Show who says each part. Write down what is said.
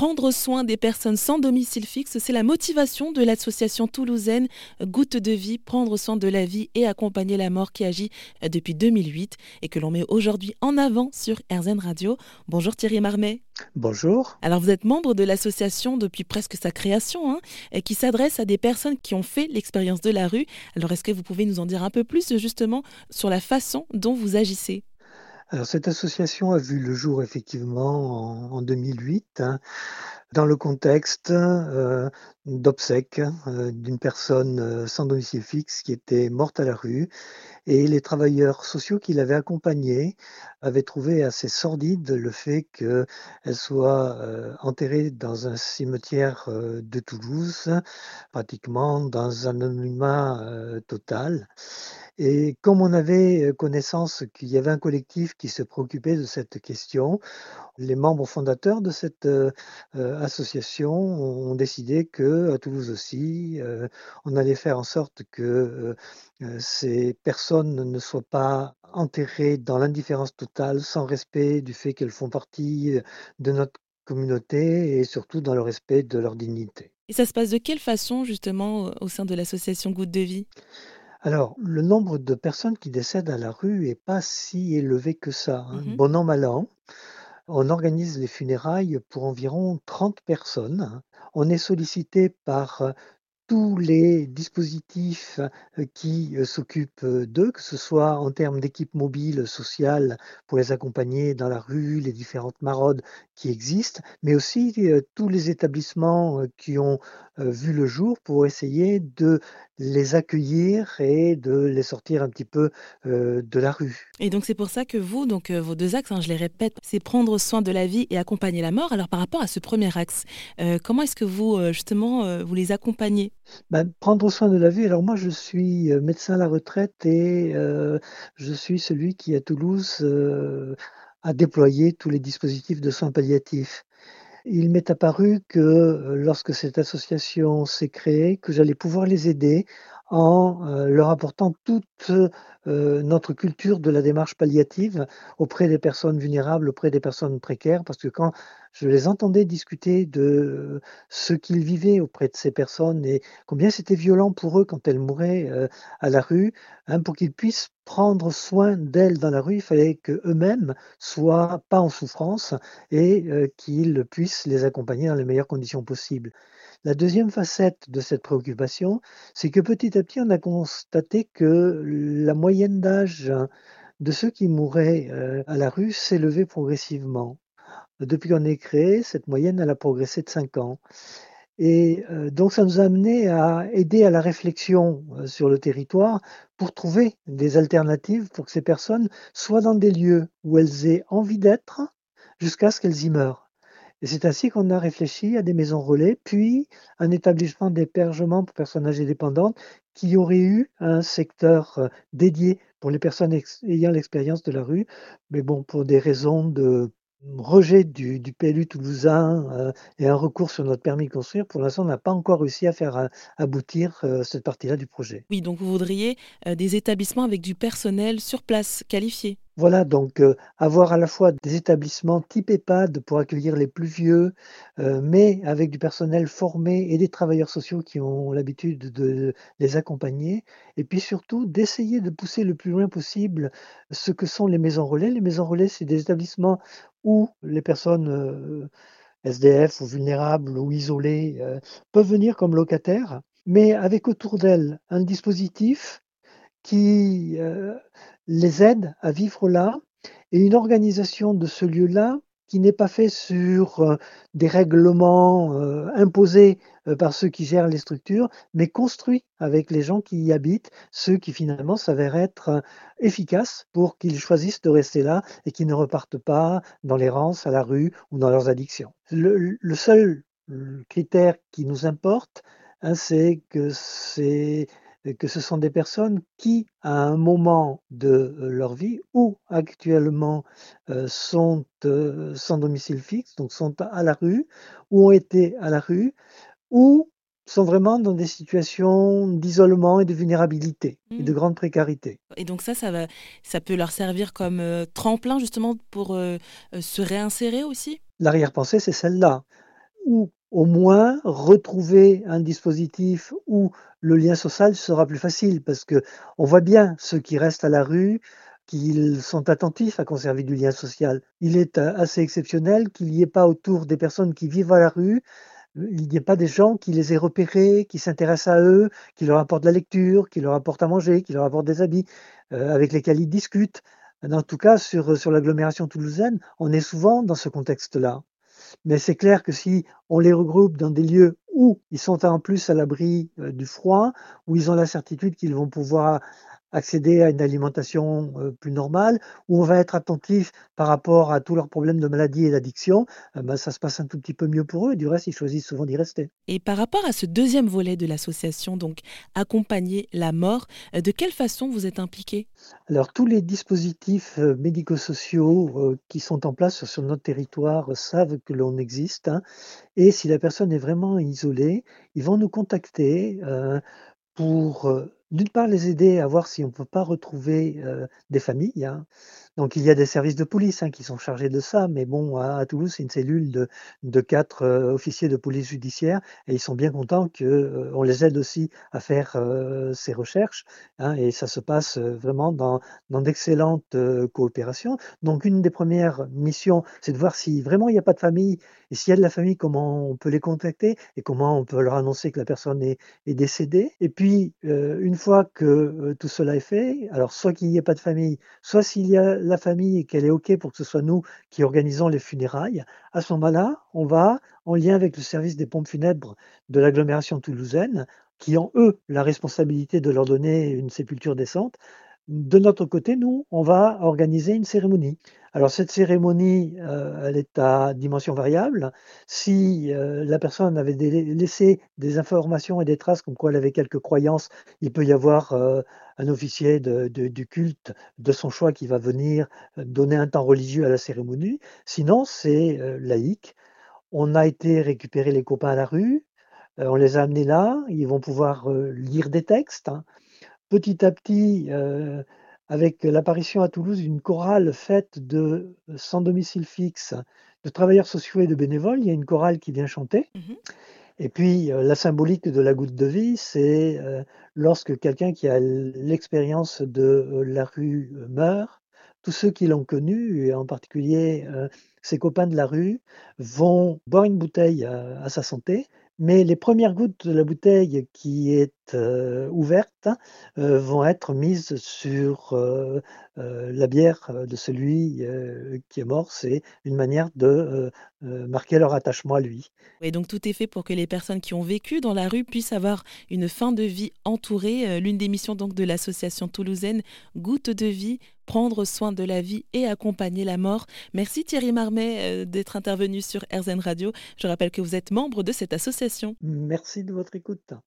Speaker 1: Prendre soin des personnes sans domicile fixe, c'est la motivation de l'association toulousaine Goutte de vie, prendre soin de la vie et accompagner la mort qui agit depuis 2008 et que l'on met aujourd'hui en avant sur RZN Radio. Bonjour Thierry Marmet.
Speaker 2: Bonjour.
Speaker 1: Alors vous êtes membre de l'association depuis presque sa création, hein, qui s'adresse à des personnes qui ont fait l'expérience de la rue. Alors est-ce que vous pouvez nous en dire un peu plus justement sur la façon dont vous agissez?
Speaker 2: Alors, cette association a vu le jour effectivement en, 2008 hein, dans le contexte euh, d'obsèques euh, d'une personne euh, sans domicile fixe qui était morte à la rue et les travailleurs sociaux qui l'avaient accompagnée avaient trouvé assez sordide le fait qu'elle soit enterrée dans un cimetière de Toulouse, pratiquement dans un anonymat total. Et comme on avait connaissance qu'il y avait un collectif qui se préoccupait de cette question, les membres fondateurs de cette association ont décidé que à Toulouse aussi, on allait faire en sorte que ces personnes ne soient pas enterrées dans l'indifférence totale, sans respect du fait qu'elles font partie de notre communauté et surtout dans le respect de leur dignité.
Speaker 1: Et ça se passe de quelle façon justement au sein de l'association Goutte de Vie?
Speaker 2: Alors, le nombre de personnes qui décèdent à la rue est pas si élevé que ça. Hein.
Speaker 1: Mmh
Speaker 2: Bon an, mal an, on organise les funérailles pour environ 30 personnes. On est sollicité par tous les dispositifs qui s'occupent d'eux, que ce soit en termes d'équipes mobiles sociales pour les accompagner dans la rue, les différentes maraudes qui existent, mais aussi tous les établissements qui ont vu le jour pour essayer de les accueillir et de les sortir un petit peu de la rue.
Speaker 1: Et donc c'est pour ça que vous, donc vos deux axes, hein, je les répète, c'est prendre soin de la vie et accompagner la mort. Alors par rapport à ce premier axe, comment est-ce que vous justement vous les accompagnez?
Speaker 2: Ben, prendre soin de la vie. Alors moi, je suis médecin à la retraite et je suis celui qui, à Toulouse, a déployé tous les dispositifs de soins palliatifs. Il m'est apparu que lorsque cette association s'est créée, que j'allais pouvoir les aider en leur apportant toute notre culture de la démarche palliative auprès des personnes vulnérables, auprès des personnes précaires, parce que quand je les entendais discuter de ce qu'ils vivaient auprès de ces personnes et combien c'était violent pour eux quand elles mouraient à la rue, hein, pour qu'ils puissent prendre soin d'elles dans la rue, il fallait qu'eux-mêmes soient pas en souffrance et qu'ils puissent les accompagner dans les meilleures conditions possibles. La deuxième facette de cette préoccupation, c'est que petit à petit, on a constaté que la moyenne d'âge de ceux qui mouraient euh, à la rue s'élevait progressivement. Depuis qu'on est créé, cette moyenne, a progressé de 5 ans. Et euh, donc, ça nous a amené à aider à la réflexion euh, sur le territoire pour trouver des alternatives pour que ces personnes soient dans des lieux où elles aient envie d'être jusqu'à ce qu'elles y meurent. Et c'est ainsi qu'on a réfléchi à des maisons relais, puis un établissement d'hébergement pour personnes âgées dépendantes qui aurait eu un secteur euh, dédié pour les personnes ayant l'expérience de la rue. Mais bon, pour des raisons de rejet du, PLU toulousain euh, et un recours sur notre permis de construire, pour l'instant, on n'a pas encore réussi à faire euh, aboutir cette partie-là du projet.
Speaker 1: Oui, donc vous voudriez des établissements avec du personnel sur place qualifié
Speaker 2: voilà, donc avoir à la fois des établissements type EHPAD pour accueillir les plus vieux, mais avec du personnel formé et des travailleurs sociaux qui ont l'habitude de les accompagner, et puis surtout d'essayer de pousser le plus loin possible ce que sont les maisons relais. Les maisons relais, c'est des établissements où les personnes SDF ou vulnérables ou isolées peuvent venir comme locataires, mais avec autour d'elles un dispositif qui les aide à vivre là et une organisation de ce lieu-là qui n'est pas fait sur euh, des règlements euh, imposés euh, par ceux qui gèrent les structures, mais construit avec les gens qui y habitent, ceux qui finalement s'avèrent être efficaces pour qu'ils choisissent de rester là et qui ne repartent pas dans l'errance, à la rue ou dans leurs addictions. Le, seul critère qui nous importe, hein, c'est que c'est que ce sont des personnes qui, à un moment de euh, leur vie ou actuellement euh, sont euh, sans domicile fixe, donc sont à la rue, ou ont été à la rue, ou sont vraiment dans des situations d'isolement et de vulnérabilité et de mmh. grande précarité.
Speaker 1: Et donc ça, ça, va, ça peut leur servir comme tremplin justement pour se réinsérer aussi?
Speaker 2: L'arrière-pensée, c'est celle-là. ou au moins retrouver un dispositif où le lien social sera plus facile parce que on voit bien ceux qui restent à la rue qu'ils sont attentifs à conserver du lien social. Il est assez exceptionnel qu'il n'y ait pas autour des personnes qui vivent à la rue il n'y a pas des gens qui les aient repérés, qui s'intéressent à eux, qui leur apportent de la lecture, qui leur apportent à manger, qui leur apportent des habits, euh, avec lesquels ils discutent. En tout cas, sur, sur l'agglomération toulousaine, on est souvent dans ce contexte-là. Mais c'est clair que si on les regroupe dans des lieux où ils sont en plus à l'abri euh, du froid, où ils ont la certitude qu'ils vont pouvoir accéder à une alimentation euh, plus normale, où on va être attentif par rapport à tous leurs problèmes de maladie et d'addiction, euh, ben, ça se passe un tout petit peu mieux pour eux. Et du reste, ils choisissent souvent d'y rester.
Speaker 1: Et par rapport à ce deuxième volet de l'association, donc accompagner la mort, euh, de quelle façon vous êtes impliqué?
Speaker 2: Alors, tous les dispositifs médico-sociaux qui sont en place sur notre territoire savent que l'on existe. Hein. et si la personne est vraiment isolée, ils vont nous contacter pour d'une part, les aider à voir si on ne peut pas retrouver des familles. Hein. Donc, il y a des services de police hein, qui sont chargés de ça, mais bon, à, Toulouse, c'est une cellule de, quatre officiers de police judiciaire et ils sont bien contents qu'on les aide aussi à faire ces recherches. Hein, et ça se passe vraiment dans, dans d'excellentes coopérations. Donc, une des premières missions, c'est de voir si vraiment il n'y a pas de famille et s'il y a de la famille, comment on peut les contacter et comment on peut leur annoncer que la personne est, est décédée. Et puis, une fois que tout cela est fait, alors soit qu'il n'y ait pas de famille, soit s'il y a famille et qu'elle est OK pour que ce soit nous qui organisons les funérailles, à ce moment-là, on va, en lien avec le service des pompes funèbres de l'agglomération toulousaine, qui ont, eux, la responsabilité de leur donner une sépulture décente, de notre côté, nous, on va organiser une cérémonie. Alors cette cérémonie, euh, elle est à dimension variable. Si euh, la personne avait laissé des informations et des traces comme quoi elle avait quelques croyances, il peut y avoir euh, un officier du culte de son choix qui va venir donner un temps religieux à la cérémonie. Sinon, c'est laïque. On a été récupérer les copains à la rue, on les a amenés là, ils vont pouvoir lire des textes. Hein. Petit à petit, avec l'apparition à Toulouse d'une chorale faite de sans domicile fixe, de travailleurs sociaux et de bénévoles. Il y a une chorale qui vient chanter. Mmh et puis, euh, la symbolique de la goutte de vie, c'est euh, lorsque quelqu'un qui a l'expérience de euh, la rue meurt, tous ceux qui l'ont connu, et en particulier ses copains de la rue, vont boire une bouteille à sa santé, mais les premières gouttes de la bouteille qui est euh, ouverte euh, vont être mises sur euh, la bière de celui qui est mort. C'est une manière de marquer leur attachement à lui.
Speaker 1: Et donc tout est fait pour que les personnes qui ont vécu dans la rue puissent avoir une fin de vie entourée. L'une des missions donc de l'association toulousaine Goutte de vie prendre soin de la vie et accompagner la mort. Merci Thierry Marmet d'être intervenu sur RZN Radio. Je rappelle que vous êtes membre de cette association.
Speaker 2: Merci de votre écoute.